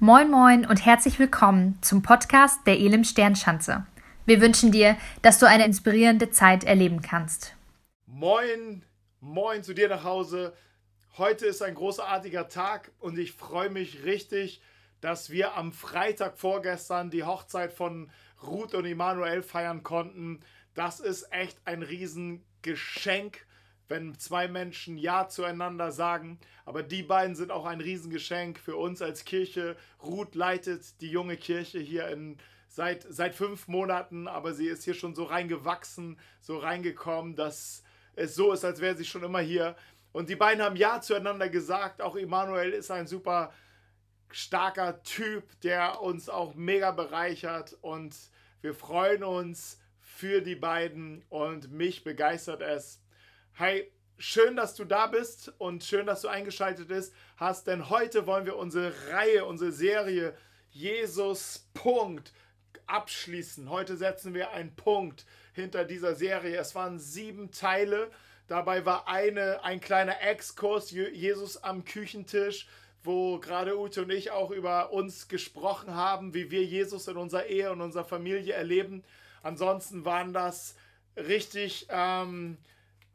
Moin Moin und herzlich willkommen zum Podcast der Elim Sternschanze. Wir wünschen dir, dass du eine inspirierende Zeit erleben kannst. Moin, moin zu dir nach Hause. Heute ist ein großartiger Tag und ich freue mich richtig, dass wir am Freitag vorgestern die Hochzeit von Ruth und Emanuel feiern konnten. Das ist echt ein Riesengeschenk wenn zwei Menschen Ja zueinander sagen. Aber die beiden sind auch ein Riesengeschenk für uns als Kirche. Ruth leitet die junge Kirche hier in, seit, seit fünf Monaten, aber sie ist hier schon so reingewachsen, so reingekommen, dass es so ist, als wäre sie schon immer hier. Und die beiden haben Ja zueinander gesagt. Auch Emanuel ist ein super starker Typ, der uns auch mega bereichert. Und wir freuen uns für die beiden und mich begeistert es, Hey, schön, dass du da bist und schön, dass du eingeschaltet hast, denn heute wollen wir unsere Reihe, unsere Serie Jesus Punkt abschließen. Heute setzen wir einen Punkt hinter dieser Serie. Es waren sieben Teile. Dabei war eine, ein kleiner Exkurs, Jesus am Küchentisch, wo gerade Ute und ich auch über uns gesprochen haben, wie wir Jesus in unserer Ehe und unserer Familie erleben. Ansonsten waren das richtig ähm,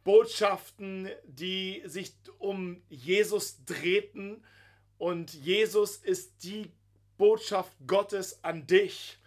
Botschaften, die sich um Jesus drehten. Und Jesus ist die Botschaft Gottes an dich.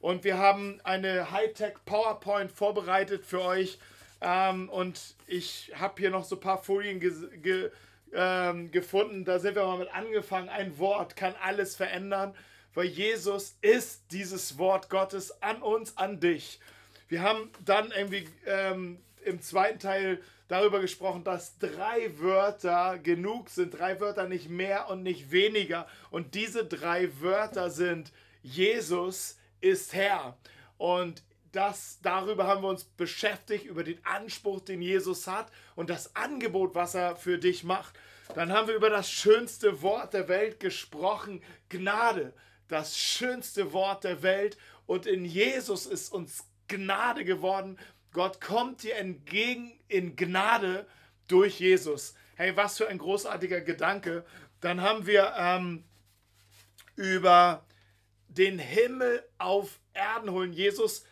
Und wir haben eine Hightech PowerPoint vorbereitet für euch. Ähm, und ich habe hier noch so ein paar Folien ge ähm, gefunden. Da sind wir mal mit angefangen. Ein Wort kann alles verändern, weil Jesus ist dieses Wort Gottes an uns, an dich. Wir haben dann irgendwie ähm, im zweiten Teil darüber gesprochen, dass drei Wörter genug sind. Drei Wörter nicht mehr und nicht weniger. Und diese drei Wörter sind Jesus ist Herr. Und das, darüber haben wir uns beschäftigt, über den Anspruch, den Jesus hat und das Angebot, was er für dich macht. Dann haben wir über das schönste Wort der Welt gesprochen, Gnade. Das schönste Wort der Welt. Und in Jesus ist uns Gnade geworden, Gott kommt dir entgegen in Gnade durch Jesus. Hey, was für ein großartiger Gedanke. Dann haben wir ähm, über den Himmel auf Erden holen. Jesus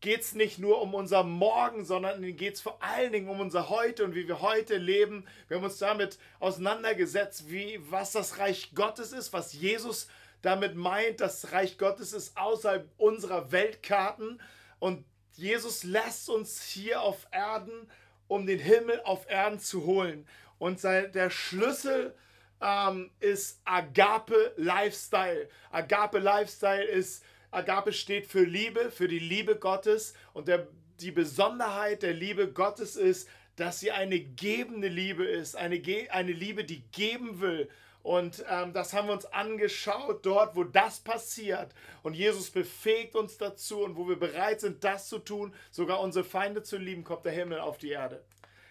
geht es nicht nur um unser Morgen, sondern geht es vor allen Dingen um unser Heute und wie wir heute leben. Wir haben uns damit auseinandergesetzt, wie, was das Reich Gottes ist, was Jesus damit meint, das Reich Gottes ist außerhalb unserer Weltkarten. Und Jesus lässt uns hier auf Erden, um den Himmel auf Erden zu holen. Und der Schlüssel ähm, ist Agape Lifestyle. Agape Lifestyle ist, Agape steht für Liebe, für die Liebe Gottes. Und der, die Besonderheit der Liebe Gottes ist, dass sie eine gebende Liebe ist, eine, eine Liebe, die geben will und ähm, das haben wir uns angeschaut, dort, wo das passiert. Und Jesus befähigt uns dazu und wo wir bereit sind, das zu tun, sogar unsere Feinde zu lieben, kommt der Himmel auf die Erde.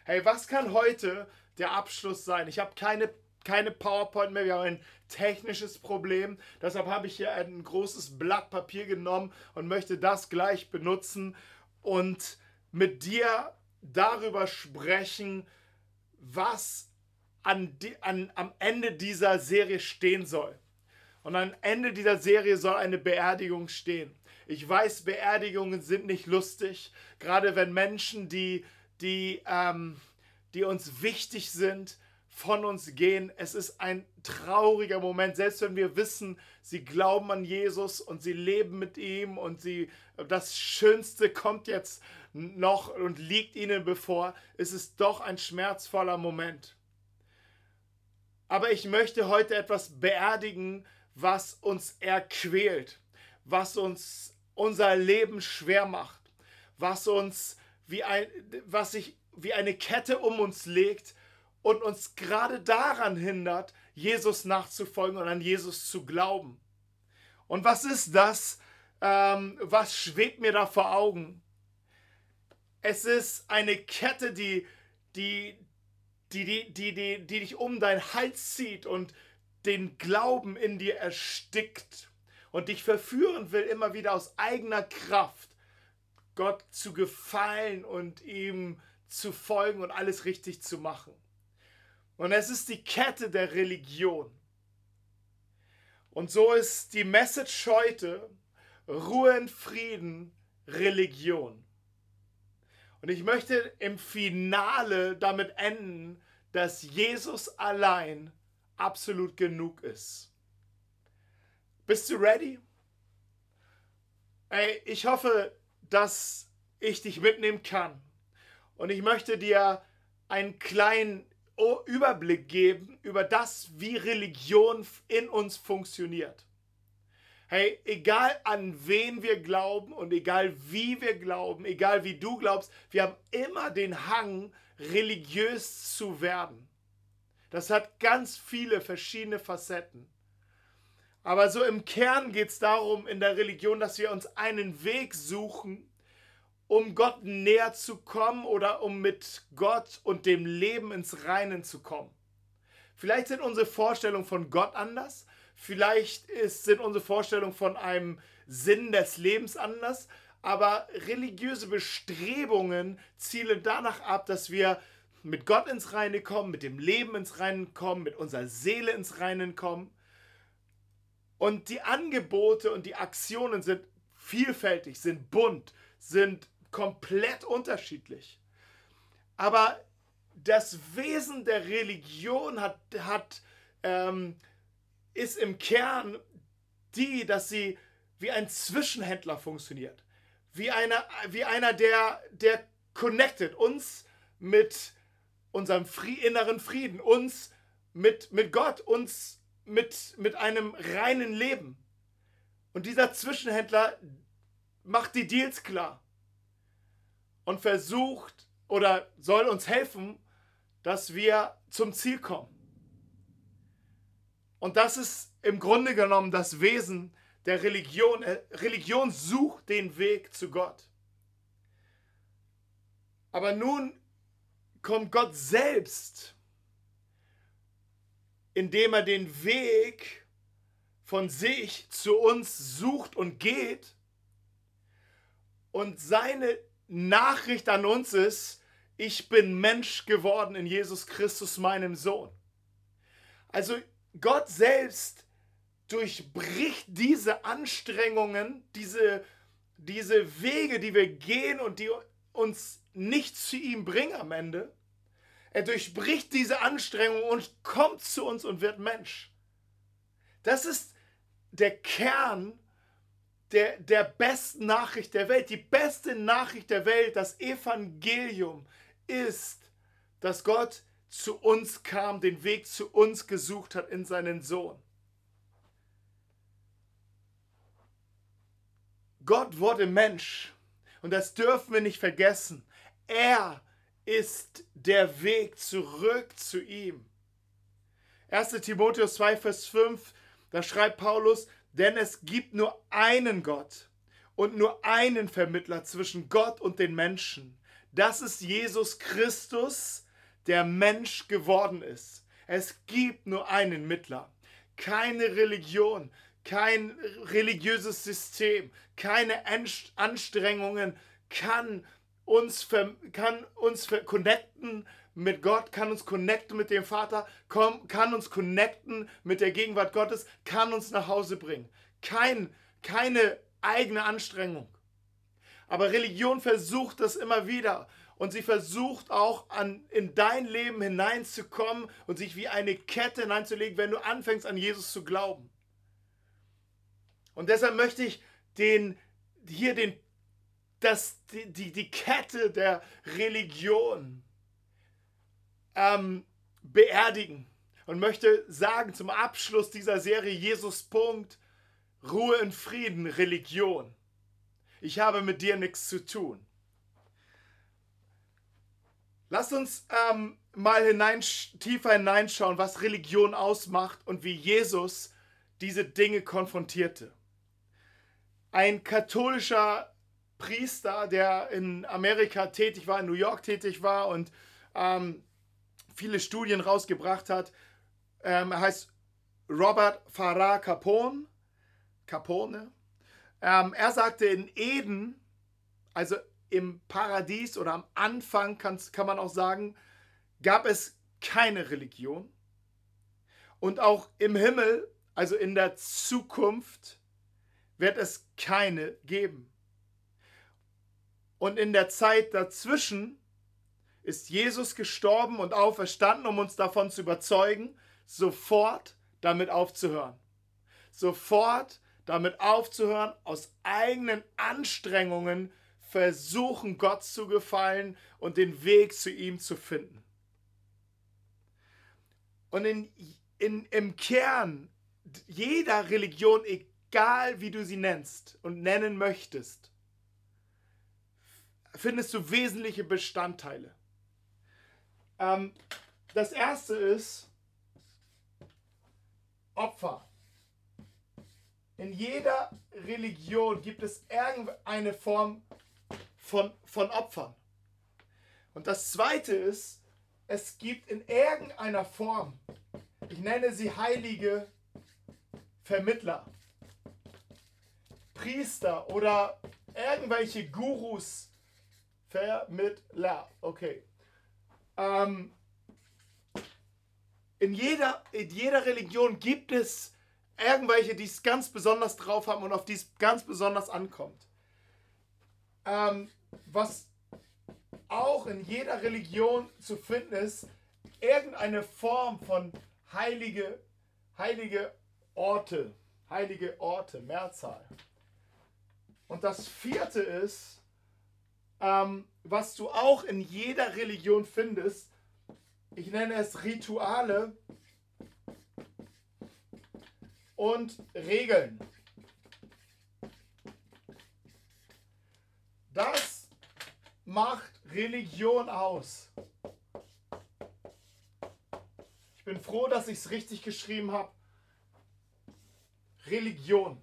Hey, was kann heute der Abschluss sein? Ich habe keine, keine PowerPoint mehr, wir haben ein technisches Problem. Deshalb habe ich hier ein großes Blatt Papier genommen und möchte das gleich benutzen und mit dir darüber sprechen, was an, an, am Ende dieser Serie stehen soll. Und am Ende dieser Serie soll eine Beerdigung stehen. Ich weiß, Beerdigungen sind nicht lustig, gerade wenn Menschen, die, die, ähm, die uns wichtig sind, von uns gehen. Es ist ein trauriger Moment, selbst wenn wir wissen, sie glauben an Jesus und sie leben mit ihm und sie das Schönste kommt jetzt noch und liegt ihnen bevor, ist es doch ein schmerzvoller Moment. Aber ich möchte heute etwas beerdigen, was uns erquält, was uns unser Leben schwer macht, was uns wie, ein, was sich wie eine Kette um uns legt und uns gerade daran hindert, Jesus nachzufolgen und an Jesus zu glauben. Und was ist das? Ähm, was schwebt mir da vor Augen? Es ist eine Kette, die, die, die, die, die, die, dich um deinen Hals zieht und den Glauben in dir erstickt und dich verführen will, immer wieder aus eigener Kraft Gott zu gefallen und ihm zu folgen und alles richtig zu machen. Und es ist die Kette der Religion. Und so ist die Message heute Ruhe und Frieden, Religion. Und ich möchte im Finale damit enden, dass Jesus allein absolut genug ist. Bist du ready? Ey, ich hoffe, dass ich dich mitnehmen kann. Und ich möchte dir einen kleinen Überblick geben über das, wie Religion in uns funktioniert. Hey, egal an wen wir glauben und egal wie wir glauben, egal wie du glaubst, wir haben immer den Hang, religiös zu werden. Das hat ganz viele verschiedene Facetten. Aber so im Kern geht es darum in der Religion, dass wir uns einen Weg suchen, um Gott näher zu kommen oder um mit Gott und dem Leben ins Reinen zu kommen. Vielleicht sind unsere Vorstellungen von Gott anders, vielleicht ist, sind unsere Vorstellungen von einem Sinn des Lebens anders, aber religiöse Bestrebungen zielen danach ab, dass wir mit Gott ins Reine kommen, mit dem Leben ins Reine kommen, mit unserer Seele ins Reine kommen. Und die Angebote und die Aktionen sind vielfältig, sind bunt, sind komplett unterschiedlich. Aber das Wesen der Religion hat, hat, ähm, ist im Kern die, dass sie wie ein Zwischenhändler funktioniert. Wie einer, wie einer der, der connected uns mit unserem inneren Frieden, uns mit, mit Gott, uns mit, mit einem reinen Leben. Und dieser Zwischenhändler macht die Deals klar und versucht oder soll uns helfen, dass wir zum Ziel kommen. Und das ist im Grunde genommen das Wesen der Religion. Äh, Religion sucht den Weg zu Gott. Aber nun kommt Gott selbst, indem er den Weg von sich zu uns sucht und geht und seine Nachricht an uns ist, ich bin Mensch geworden in Jesus Christus, meinem Sohn. Also Gott selbst durchbricht diese Anstrengungen, diese, diese Wege, die wir gehen und die uns nicht zu ihm bringen am Ende. Er durchbricht diese Anstrengungen und kommt zu uns und wird Mensch. Das ist der Kern der, der besten Nachricht der Welt. Die beste Nachricht der Welt, das Evangelium, ist, dass Gott zu uns kam, den Weg zu uns gesucht hat in seinen Sohn. Gott wurde Mensch und das dürfen wir nicht vergessen. Er ist der Weg zurück zu ihm. 1 Timotheus 2, Vers 5, da schreibt Paulus, denn es gibt nur einen Gott und nur einen Vermittler zwischen Gott und den Menschen. Das ist Jesus Christus, der Mensch geworden ist. Es gibt nur einen Mittler. Keine Religion, kein religiöses System, keine Anstrengungen kann uns, kann uns connecten mit Gott, kann uns connecten mit dem Vater, kann uns connecten mit der Gegenwart Gottes, kann uns nach Hause bringen. Kein, keine eigene Anstrengung. Aber Religion versucht das immer wieder. Und sie versucht auch an, in dein Leben hineinzukommen und sich wie eine Kette hineinzulegen, wenn du anfängst an Jesus zu glauben. Und deshalb möchte ich den, hier den, das, die, die, die Kette der Religion ähm, beerdigen und möchte sagen zum Abschluss dieser Serie Jesus Punkt, Ruhe in Frieden, Religion. Ich habe mit dir nichts zu tun. Lass uns ähm, mal hinein, tiefer hineinschauen, was Religion ausmacht und wie Jesus diese Dinge konfrontierte. Ein katholischer Priester, der in Amerika tätig war, in New York tätig war und ähm, viele Studien rausgebracht hat. Ähm, er heißt Robert Farah Capone. Capone. Ähm, er sagte in Eden, also im Paradies oder am Anfang kann, man auch sagen, gab es keine Religion. Und auch im Himmel, also in der Zukunft, wird es keine geben. Und in der Zeit dazwischen ist Jesus gestorben und auferstanden, um uns davon zu überzeugen, sofort damit aufzuhören. Sofort damit aufzuhören, aus eigenen Anstrengungen versuchen, Gott zu gefallen und den Weg zu ihm zu finden. Und in, in, im Kern jeder Religion, egal wie du sie nennst und nennen möchtest, findest du wesentliche Bestandteile. Ähm, das erste ist Opfer. In jeder Religion gibt es irgendeine Form von, von Opfern. Und das zweite ist, es gibt in irgendeiner Form, ich nenne sie heilige Vermittler, Priester oder irgendwelche Gurus, Vermittler, okay. Ähm, in, jeder, in jeder Religion gibt es irgendwelche, die es ganz besonders drauf haben und auf die es ganz besonders ankommt. Ähm, was auch in jeder Religion zu finden ist, irgendeine Form von heilige, heilige Orte, heilige Orte, Mehrzahl. Und das vierte ist, ähm, was du auch in jeder Religion findest, ich nenne es Rituale und Regeln. Das macht Religion aus. Ich bin froh, dass ich es richtig geschrieben habe. Religion.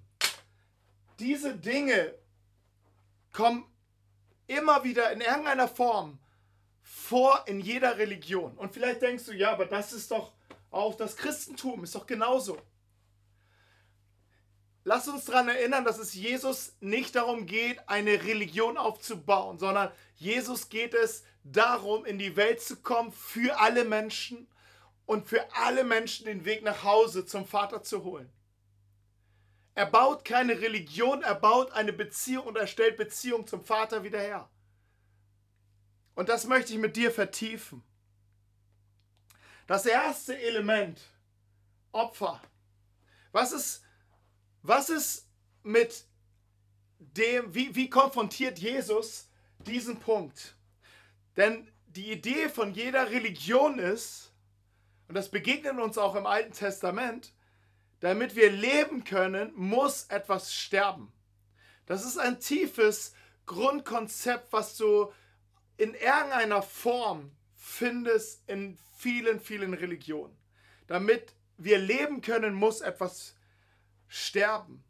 Diese Dinge kommen immer wieder in irgendeiner Form vor in jeder Religion. Und vielleicht denkst du, ja, aber das ist doch auch das Christentum, ist doch genauso. Lass uns daran erinnern, dass es Jesus nicht darum geht, eine Religion aufzubauen, sondern Jesus geht es darum, in die Welt zu kommen für alle Menschen und für alle Menschen den Weg nach Hause zum Vater zu holen. Er baut keine Religion, er baut eine Beziehung und er stellt Beziehung zum Vater wieder her. Und das möchte ich mit dir vertiefen. Das erste Element, Opfer. Was ist was ist mit dem, wie, wie konfrontiert Jesus diesen Punkt? Denn die Idee von jeder Religion ist, und das begegnet uns auch im Alten Testament, damit wir leben können, muss etwas sterben. Das ist ein tiefes Grundkonzept, was du in irgendeiner Form findest in vielen, vielen Religionen. Damit wir leben können, muss etwas sterben.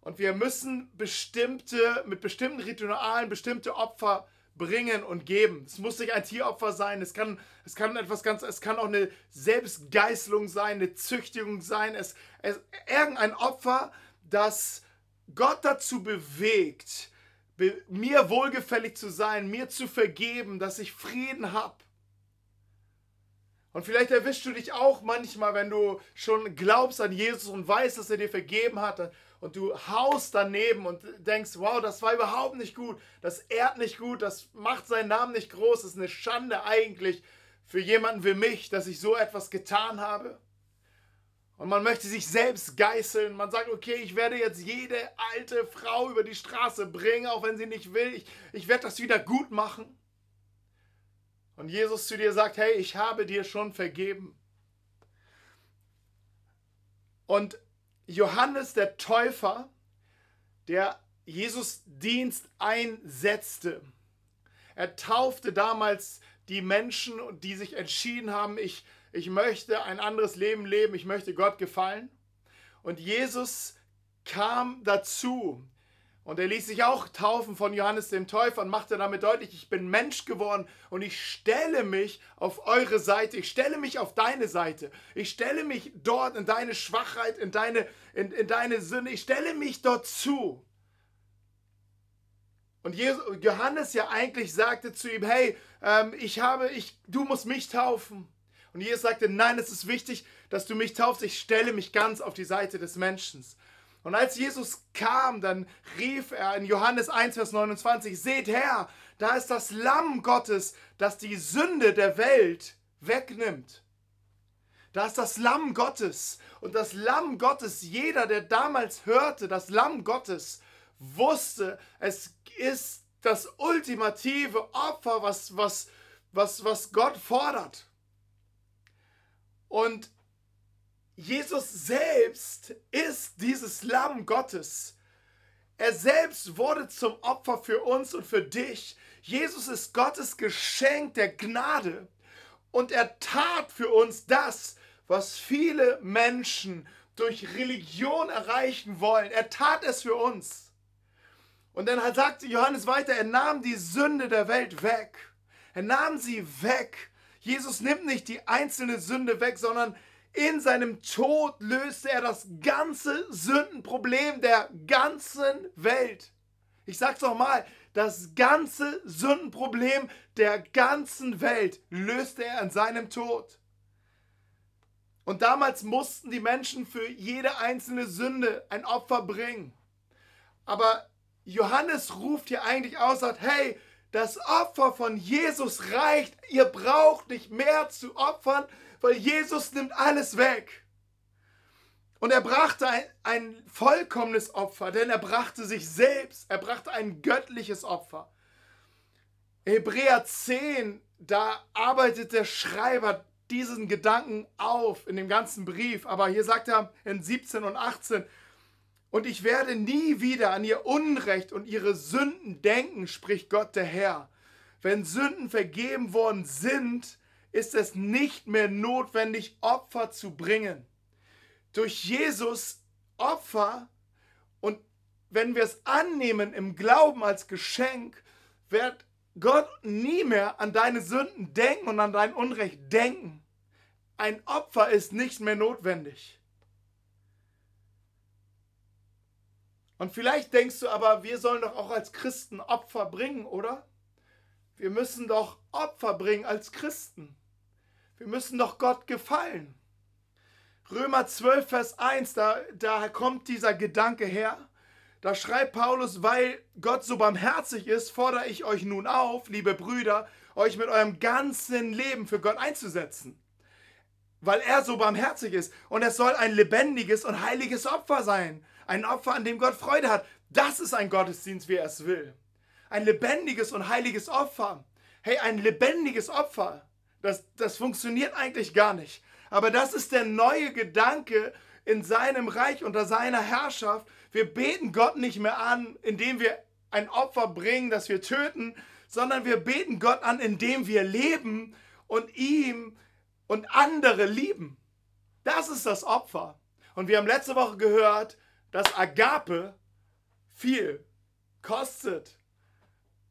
Und wir müssen bestimmte, mit bestimmten Ritualen bestimmte Opfer bringen und geben. Es muss nicht ein Tieropfer sein, es kann, es kann etwas ganz, es kann auch eine Selbstgeißelung sein, eine Züchtigung sein, es, es irgendein Opfer, das Gott dazu bewegt, be, mir wohlgefällig zu sein, mir zu vergeben, dass ich Frieden habe. Und vielleicht erwischst du dich auch manchmal, wenn du schon glaubst an Jesus und weißt, dass er dir vergeben hat und du haust daneben und denkst, wow, das war überhaupt nicht gut, das ehrt nicht gut, das macht seinen Namen nicht groß, das ist eine Schande eigentlich für jemanden wie mich, dass ich so etwas getan habe. Und man möchte sich selbst geißeln. Man sagt, okay, ich werde jetzt jede alte Frau über die Straße bringen, auch wenn sie nicht will. Ich, ich werde das wieder gut machen und Jesus zu dir sagt, hey, ich habe dir schon vergeben. Und Johannes der Täufer, der Jesus Dienst einsetzte, er taufte damals die Menschen, die sich entschieden haben, ich, ich möchte ein anderes Leben leben, ich möchte Gott gefallen. Und Jesus kam dazu, und er ließ sich auch taufen von Johannes dem Täufer und machte damit deutlich, ich bin Mensch geworden und ich stelle mich auf eure Seite, ich stelle mich auf deine Seite, ich stelle mich dort in deine Schwachheit, in deine, in, in deine Sünde, ich stelle mich dort zu. Und Johannes ja eigentlich sagte zu ihm, hey, ähm, ich habe, ich, du musst mich taufen. Und Jesus sagte, nein, es ist wichtig, dass du mich taufst. Ich stelle mich ganz auf die Seite des Menschen. Und als Jesus kam, dann rief er in Johannes 1, Vers 29, seht her, da ist das Lamm Gottes, das die Sünde der Welt wegnimmt. Da ist das Lamm Gottes. Und das Lamm Gottes, jeder, der damals hörte, das Lamm Gottes, wusste, es ist das ultimative Opfer, was, was, was, was Gott fordert. Und Jesus selbst ist dieses Lamm Gottes. Er selbst wurde zum Opfer für uns und für dich. Jesus ist Gottes Geschenk der Gnade. Und er tat für uns das, was viele Menschen durch Religion erreichen wollen. Er tat es für uns. Und dann sagte Johannes weiter, er nahm die Sünde der Welt weg. Er nahm sie weg. Jesus nimmt nicht die einzelne Sünde weg, sondern in seinem Tod löste er das ganze Sündenproblem der ganzen Welt. Ich sag's nochmal, das ganze Sündenproblem der ganzen Welt löste er in seinem Tod. Und damals mussten die Menschen für jede einzelne Sünde ein Opfer bringen. Aber Johannes ruft hier eigentlich aus, sagt, hey, das Opfer von Jesus reicht. Ihr braucht nicht mehr zu opfern, weil Jesus nimmt alles weg. Und er brachte ein, ein vollkommenes Opfer, denn er brachte sich selbst. Er brachte ein göttliches Opfer. Hebräer 10, da arbeitet der Schreiber diesen Gedanken auf in dem ganzen Brief. Aber hier sagt er in 17 und 18, und ich werde nie wieder an ihr Unrecht und ihre Sünden denken, spricht Gott der Herr. Wenn Sünden vergeben worden sind, ist es nicht mehr notwendig, Opfer zu bringen. Durch Jesus Opfer und wenn wir es annehmen im Glauben als Geschenk, wird Gott nie mehr an deine Sünden denken und an dein Unrecht denken. Ein Opfer ist nicht mehr notwendig. Und vielleicht denkst du aber, wir sollen doch auch als Christen Opfer bringen, oder? Wir müssen doch Opfer bringen als Christen. Wir müssen doch Gott gefallen. Römer 12, Vers 1, da, da kommt dieser Gedanke her. Da schreibt Paulus, weil Gott so barmherzig ist, fordere ich euch nun auf, liebe Brüder, euch mit eurem ganzen Leben für Gott einzusetzen. Weil er so barmherzig ist. Und es soll ein lebendiges und heiliges Opfer sein. Ein Opfer, an dem Gott Freude hat. Das ist ein Gottesdienst, wie er es will. Ein lebendiges und heiliges Opfer. Hey, ein lebendiges Opfer. Das, das funktioniert eigentlich gar nicht. Aber das ist der neue Gedanke in seinem Reich unter seiner Herrschaft. Wir beten Gott nicht mehr an, indem wir ein Opfer bringen, das wir töten, sondern wir beten Gott an, indem wir leben und ihm und andere lieben. Das ist das Opfer. Und wir haben letzte Woche gehört, dass Agape viel kostet.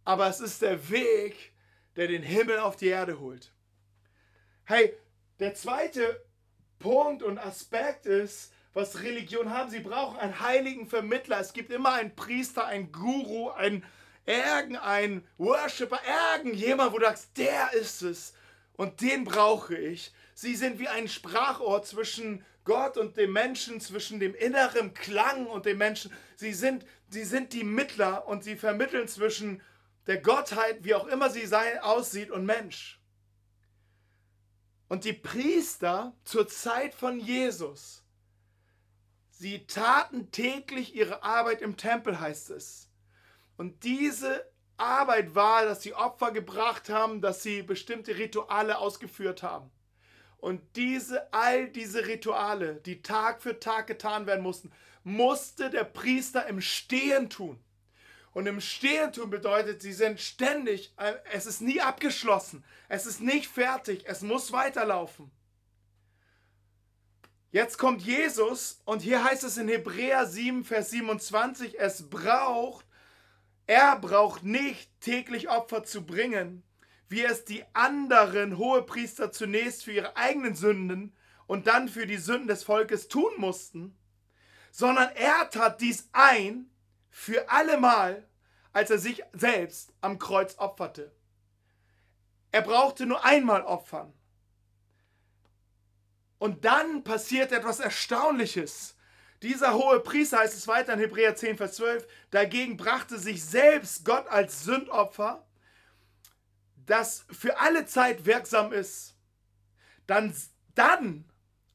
Aber es ist der Weg, der den Himmel auf die Erde holt. Hey, der zweite Punkt und Aspekt ist, was Religion haben. Sie brauchen einen heiligen Vermittler. Es gibt immer einen Priester, einen Guru, einen irgendein Worshipper, irgendjemand, wo du sagst, der ist es und den brauche ich. Sie sind wie ein Sprachrohr zwischen Gott und dem Menschen, zwischen dem inneren Klang und dem Menschen. Sie sind, sie sind die Mittler und sie vermitteln zwischen der Gottheit, wie auch immer sie sein, aussieht, und Mensch. Und die Priester zur Zeit von Jesus, sie taten täglich ihre Arbeit im Tempel, heißt es. Und diese Arbeit war, dass sie Opfer gebracht haben, dass sie bestimmte Rituale ausgeführt haben. Und diese, all diese Rituale, die Tag für Tag getan werden mussten, musste der Priester im Stehen tun. Und im Stehen tun bedeutet, sie sind ständig, äh, es ist nie abgeschlossen, es ist nicht fertig, es muss weiterlaufen. Jetzt kommt Jesus und hier heißt es in Hebräer 7, Vers 27, es braucht, er braucht nicht täglich Opfer zu bringen, wie es die anderen Hohepriester zunächst für ihre eigenen Sünden und dann für die Sünden des Volkes tun mussten, sondern er tat dies ein für allemal, als er sich selbst am Kreuz opferte. Er brauchte nur einmal opfern. Und dann passiert etwas Erstaunliches. Dieser hohe Priester, heißt es weiter in Hebräer 10, Vers 12, dagegen brachte sich selbst Gott als Sündopfer, das für alle Zeit wirksam ist. Dann, dann,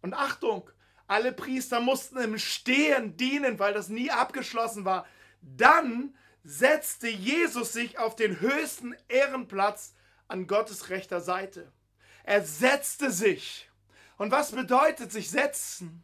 und Achtung, alle Priester mussten im Stehen dienen, weil das nie abgeschlossen war. Dann setzte Jesus sich auf den höchsten Ehrenplatz an Gottes rechter Seite. Er setzte sich. Und was bedeutet sich setzen?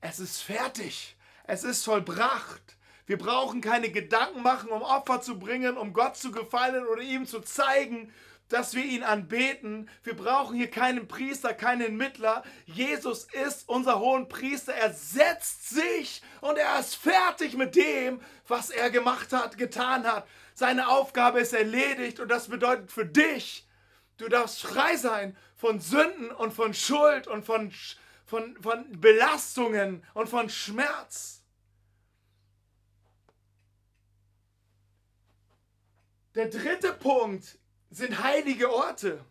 Es ist fertig. Es ist vollbracht. Wir brauchen keine Gedanken machen, um Opfer zu bringen, um Gott zu gefallen oder ihm zu zeigen, dass wir ihn anbeten. Wir brauchen hier keinen Priester, keinen Mittler. Jesus ist unser hohen Priester. Er setzt sich und er ist fertig mit dem, was er gemacht hat, getan hat. Seine Aufgabe ist erledigt und das bedeutet für dich, du darfst frei sein von Sünden und von Schuld und von, von, von Belastungen und von Schmerz. Der dritte Punkt sind heilige Orte.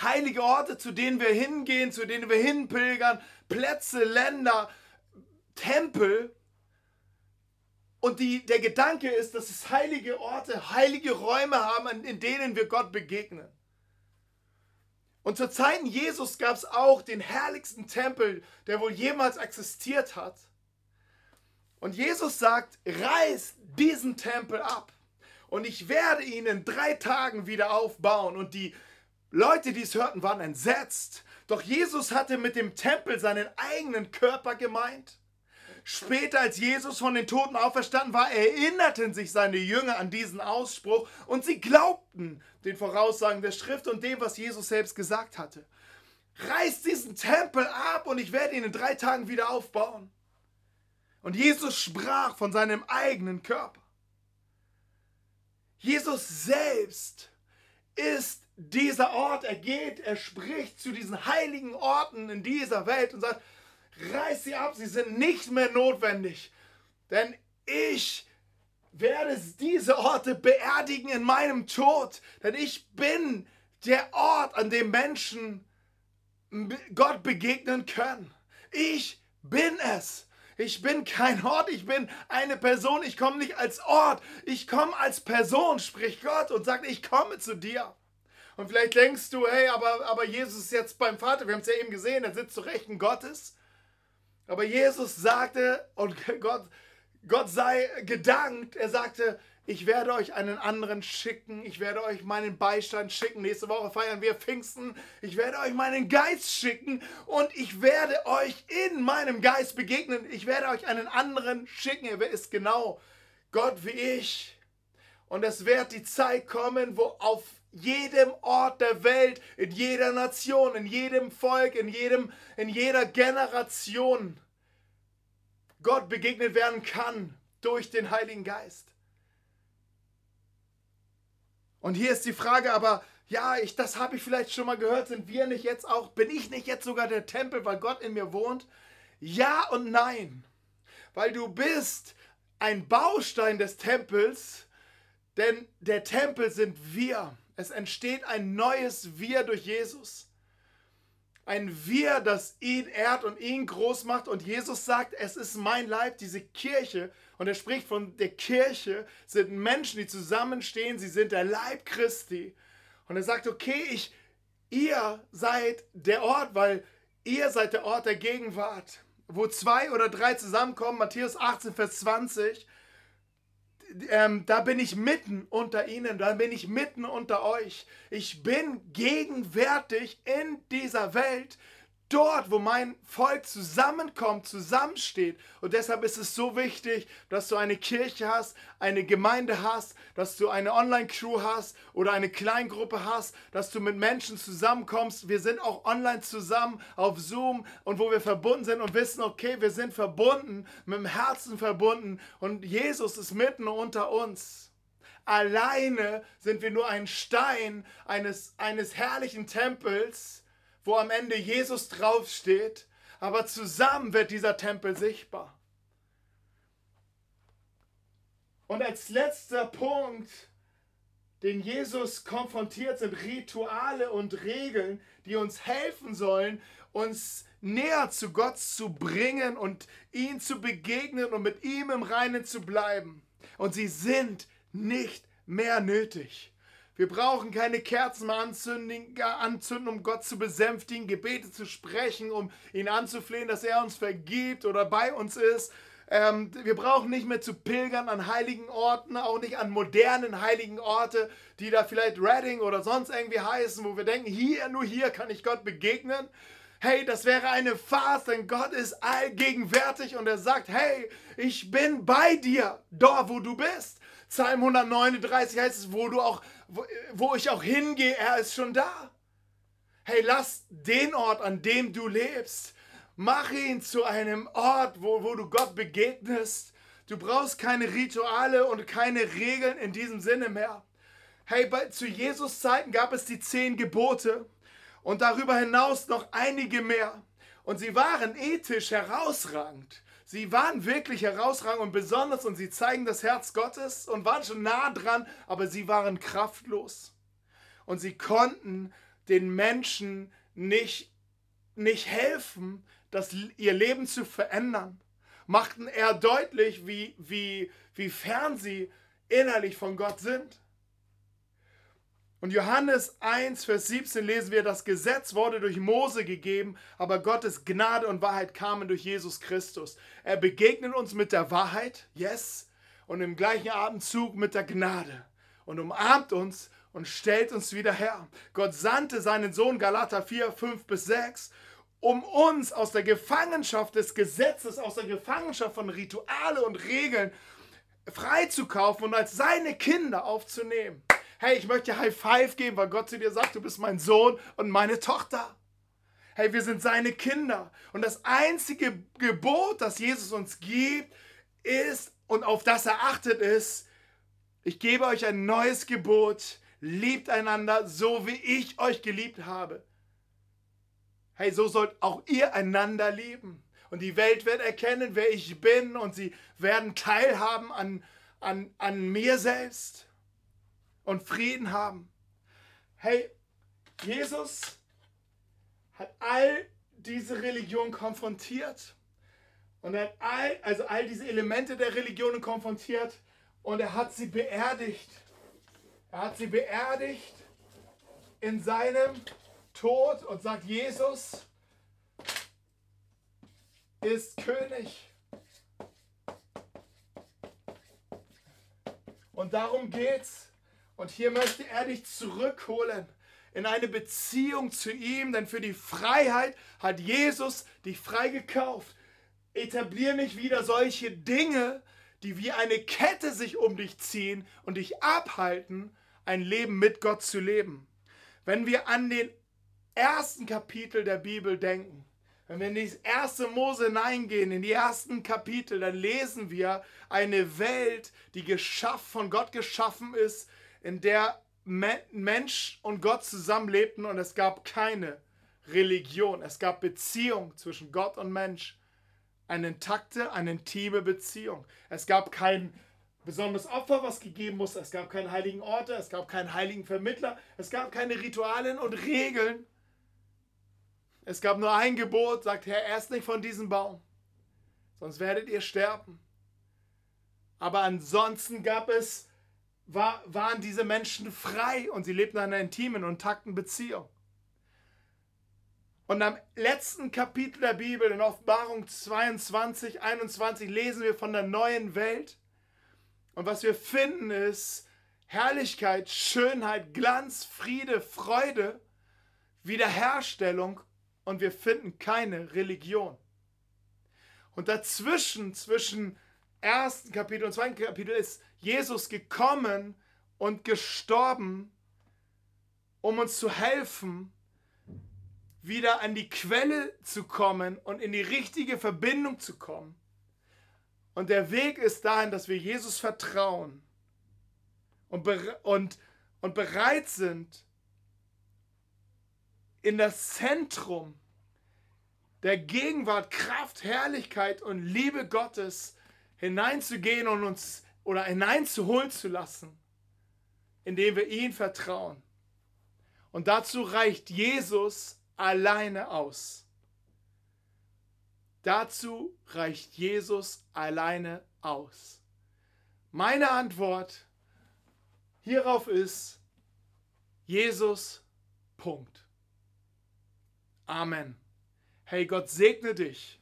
Heilige Orte, zu denen wir hingehen, zu denen wir hinpilgern, Plätze, Länder, Tempel. Und die, der Gedanke ist, dass es heilige Orte, heilige Räume haben, in denen wir Gott begegnen. Und zur Zeit Jesus gab es auch den herrlichsten Tempel, der wohl jemals existiert hat. Und Jesus sagt, reiß diesen Tempel ab und ich werde ihn in drei Tagen wieder aufbauen. Und die Leute, die es hörten, waren entsetzt. Doch Jesus hatte mit dem Tempel seinen eigenen Körper gemeint. Später, als Jesus von den Toten auferstanden war, erinnerten sich seine Jünger an diesen Ausspruch und sie glaubten den Voraussagen der Schrift und dem, was Jesus selbst gesagt hatte. Reißt diesen Tempel ab und ich werde ihn in drei Tagen wieder aufbauen. Und Jesus sprach von seinem eigenen Körper. Jesus selbst ist dieser Ort. Er geht, er spricht zu diesen heiligen Orten in dieser Welt und sagt, reiß sie ab, sie sind nicht mehr notwendig. Denn ich werde diese Orte beerdigen in meinem Tod. Denn ich bin der Ort, an dem Menschen Gott begegnen können. Ich bin es. Ich bin kein Ort, ich bin eine Person. Ich komme nicht als Ort, ich komme als Person, spricht Gott und sagt, ich komme zu dir. Und vielleicht denkst du, hey, aber, aber Jesus ist jetzt beim Vater. Wir haben es ja eben gesehen, er sitzt zu Rechten Gottes. Aber Jesus sagte, und Gott, Gott sei gedankt, er sagte, ich werde euch einen anderen schicken. Ich werde euch meinen Beistand schicken. Nächste Woche feiern wir Pfingsten. Ich werde euch meinen Geist schicken und ich werde euch in meinem Geist begegnen. Ich werde euch einen anderen schicken. Er ist genau Gott wie ich. Und es wird die Zeit kommen, wo auf jedem Ort der Welt, in jeder Nation, in jedem Volk, in, jedem, in jeder Generation Gott begegnet werden kann durch den Heiligen Geist. Und hier ist die Frage aber, ja, ich, das habe ich vielleicht schon mal gehört, sind wir nicht jetzt auch, bin ich nicht jetzt sogar der Tempel, weil Gott in mir wohnt? Ja und nein, weil du bist ein Baustein des Tempels, denn der Tempel sind wir. Es entsteht ein neues Wir durch Jesus ein Wir, das ihn ehrt und ihn groß macht. Und Jesus sagt, es ist mein Leib, diese Kirche. Und er spricht von der Kirche, sind Menschen, die zusammenstehen, sie sind der Leib Christi. Und er sagt, okay, ich, ihr seid der Ort, weil ihr seid der Ort der Gegenwart. Wo zwei oder drei zusammenkommen, Matthäus 18, Vers 20, ähm, da bin ich mitten unter ihnen, da bin ich mitten unter euch. Ich bin gegenwärtig in dieser Welt dort, wo mein Volk zusammenkommt, zusammensteht. Und deshalb ist es so wichtig, dass du eine Kirche hast, eine Gemeinde hast, dass du eine Online-Crew hast oder eine Kleingruppe hast, dass du mit Menschen zusammenkommst. Wir sind auch online zusammen auf Zoom und wo wir verbunden sind und wissen, okay, wir sind verbunden, mit dem Herzen verbunden und Jesus ist mitten unter uns. Alleine sind wir nur ein Stein eines, eines herrlichen Tempels, wo am Ende Jesus draufsteht, aber zusammen wird dieser Tempel sichtbar. Und als letzter Punkt, den Jesus konfrontiert, sind Rituale und Regeln, die uns helfen sollen, uns näher zu Gott zu bringen und ihn zu begegnen und mit ihm im Reinen zu bleiben. Und sie sind nicht mehr nötig. Wir brauchen keine Kerzen mehr anzünden, um Gott zu besänftigen, Gebete zu sprechen, um ihn anzuflehen, dass er uns vergibt oder bei uns ist. Ähm, wir brauchen nicht mehr zu pilgern an heiligen Orten, auch nicht an modernen heiligen Orte, die da vielleicht Redding oder sonst irgendwie heißen, wo wir denken, hier, nur hier kann ich Gott begegnen. Hey, das wäre eine Farce, denn Gott ist allgegenwärtig und er sagt, hey, ich bin bei dir, dort wo du bist. Psalm 139 heißt es, wo du auch, wo, wo ich auch hingehe, er ist schon da. Hey, lass den Ort, an dem du lebst, mach ihn zu einem Ort, wo, wo du Gott begegnest. Du brauchst keine Rituale und keine Regeln in diesem Sinne mehr. Hey, bei, zu Jesus Zeiten gab es die zehn Gebote und darüber hinaus noch einige mehr. Und sie waren ethisch herausragend. Sie waren wirklich herausragend und besonders und sie zeigen das Herz Gottes und waren schon nah dran, aber sie waren kraftlos. Und sie konnten den Menschen nicht, nicht helfen, das, ihr Leben zu verändern. Machten eher deutlich, wie, wie, wie fern sie innerlich von Gott sind. Und Johannes 1, Vers 17 lesen wir, das Gesetz wurde durch Mose gegeben, aber Gottes Gnade und Wahrheit kamen durch Jesus Christus. Er begegnet uns mit der Wahrheit, yes, und im gleichen Atemzug mit der Gnade und umarmt uns und stellt uns wieder her. Gott sandte seinen Sohn Galater 4, 5 bis 6, um uns aus der Gefangenschaft des Gesetzes, aus der Gefangenschaft von Rituale und Regeln freizukaufen und als seine Kinder aufzunehmen hey, ich möchte High Five geben, weil Gott zu dir sagt, du bist mein Sohn und meine Tochter. Hey, wir sind seine Kinder. Und das einzige Gebot, das Jesus uns gibt, ist und auf das er achtet ist, ich gebe euch ein neues Gebot, liebt einander, so wie ich euch geliebt habe. Hey, so sollt auch ihr einander lieben. Und die Welt wird erkennen, wer ich bin und sie werden teilhaben an, an, an mir selbst und Frieden haben. Hey, Jesus hat all diese Religion konfrontiert und er hat all, also all diese Elemente der Religionen konfrontiert und er hat sie beerdigt. Er hat sie beerdigt in seinem Tod und sagt, Jesus ist König. Und darum geht's. Und hier möchte er dich zurückholen in eine Beziehung zu ihm, denn für die Freiheit hat Jesus dich frei gekauft. Etablier nicht wieder solche Dinge, die wie eine Kette sich um dich ziehen und dich abhalten, ein Leben mit Gott zu leben. Wenn wir an den ersten Kapitel der Bibel denken, wenn wir in die erste Mose hineingehen, in die ersten Kapitel, dann lesen wir eine Welt, die von Gott geschaffen ist, in der Mensch und Gott zusammenlebten und es gab keine Religion. Es gab Beziehung zwischen Gott und Mensch. Eine intakte, eine intime Beziehung. Es gab kein besonderes Opfer, was gegeben muss. Es gab keine heiligen Orte, es gab keinen heiligen Vermittler, es gab keine Ritualen und Regeln. Es gab nur ein Gebot, sagt Herr, erst nicht von diesem Baum, sonst werdet ihr sterben. Aber ansonsten gab es war, waren diese Menschen frei und sie lebten in einer intimen und takten Beziehung. Und am letzten Kapitel der Bibel, in Offenbarung 22, 21, lesen wir von der neuen Welt. Und was wir finden ist Herrlichkeit, Schönheit, Glanz, Friede, Freude, Wiederherstellung und wir finden keine Religion. Und dazwischen, zwischen ersten Kapitel und zweiten Kapitel ist Jesus gekommen und gestorben, um uns zu helfen, wieder an die Quelle zu kommen und in die richtige Verbindung zu kommen. Und der Weg ist dahin, dass wir Jesus vertrauen und, und, und bereit sind, in das Zentrum der Gegenwart, Kraft, Herrlichkeit und Liebe Gottes hineinzugehen und uns oder hineinzuholen zu lassen, indem wir ihm vertrauen. Und dazu reicht Jesus alleine aus. Dazu reicht Jesus alleine aus. Meine Antwort hierauf ist Jesus. Punkt. Amen. Hey, Gott segne dich.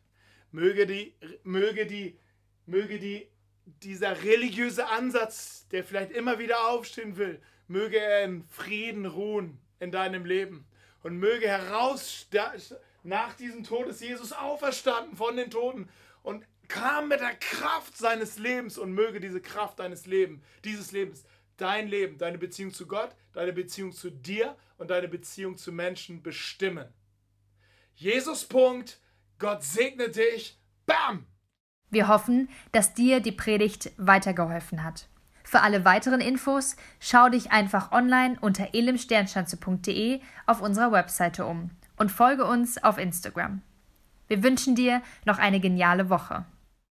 Möge die, möge die, möge die, dieser religiöse Ansatz, der vielleicht immer wieder aufstehen will, möge er in Frieden ruhen in deinem Leben und möge heraus nach diesem Tod ist Jesus auferstanden von den Toten und kam mit der Kraft seines Lebens und möge diese Kraft deines Lebens, dieses Lebens, dein Leben, deine Beziehung zu Gott, deine Beziehung zu dir und deine Beziehung zu Menschen bestimmen. Jesus Punkt, Gott segne dich. Bam! Wir hoffen, dass dir die Predigt weitergeholfen hat. Für alle weiteren Infos schau dich einfach online unter elimsternschanze.de auf unserer Webseite um und folge uns auf Instagram. Wir wünschen dir noch eine geniale Woche.